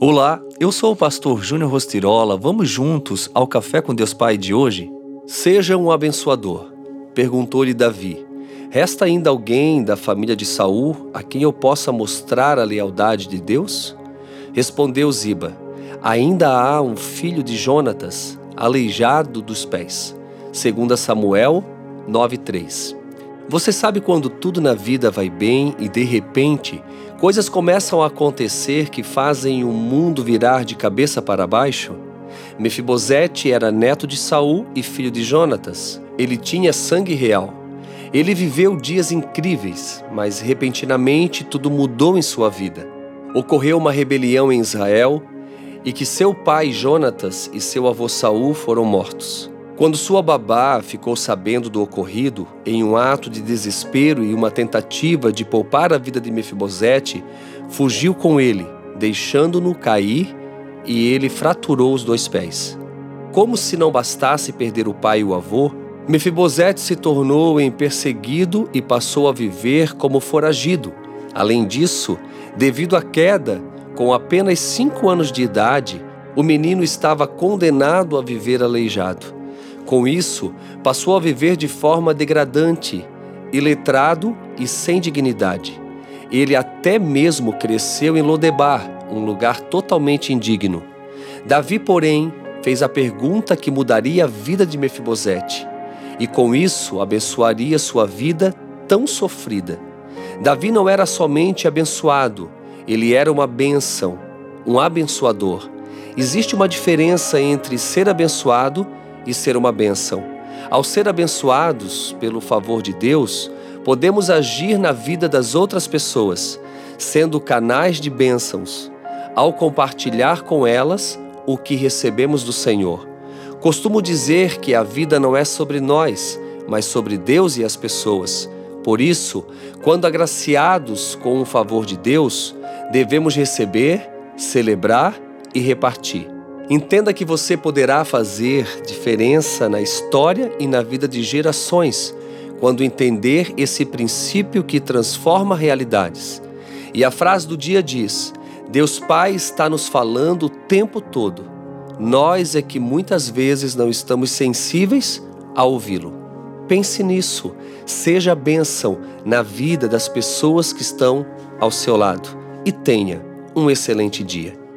Olá, eu sou o pastor Júnior Rostirola. Vamos juntos ao Café com Deus Pai de hoje? Seja um abençoador, perguntou-lhe Davi. Resta ainda alguém da família de Saul a quem eu possa mostrar a lealdade de Deus? Respondeu Ziba: Ainda há um filho de Jonatas, aleijado dos pés. Segundo Samuel 9:3. Você sabe quando tudo na vida vai bem e de repente coisas começam a acontecer que fazem o mundo virar de cabeça para baixo? Mefibosete era neto de Saul e filho de Jonatas. Ele tinha sangue real. Ele viveu dias incríveis, mas repentinamente tudo mudou em sua vida. Ocorreu uma rebelião em Israel e que seu pai Jonatas e seu avô Saul foram mortos. Quando sua babá ficou sabendo do ocorrido, em um ato de desespero e uma tentativa de poupar a vida de Mefibosete, fugiu com ele, deixando-no cair, e ele fraturou os dois pés. Como se não bastasse perder o pai e o avô, Mefibosete se tornou em perseguido e passou a viver como foragido. Além disso, devido à queda, com apenas cinco anos de idade, o menino estava condenado a viver aleijado. Com isso, passou a viver de forma degradante, iletrado e sem dignidade. Ele até mesmo cresceu em Lodebar, um lugar totalmente indigno. Davi, porém, fez a pergunta que mudaria a vida de Mefibosete, e com isso abençoaria sua vida tão sofrida. Davi não era somente abençoado, ele era uma bênção, um abençoador. Existe uma diferença entre ser abençoado e ser uma bênção. Ao ser abençoados pelo favor de Deus, podemos agir na vida das outras pessoas, sendo canais de bênçãos, ao compartilhar com elas o que recebemos do Senhor. Costumo dizer que a vida não é sobre nós, mas sobre Deus e as pessoas. Por isso, quando agraciados com o favor de Deus, devemos receber, celebrar e repartir. Entenda que você poderá fazer diferença na história e na vida de gerações quando entender esse princípio que transforma realidades. E a frase do dia diz: Deus Pai está nos falando o tempo todo. Nós é que muitas vezes não estamos sensíveis a ouvi-lo. Pense nisso, seja bênção na vida das pessoas que estão ao seu lado e tenha um excelente dia.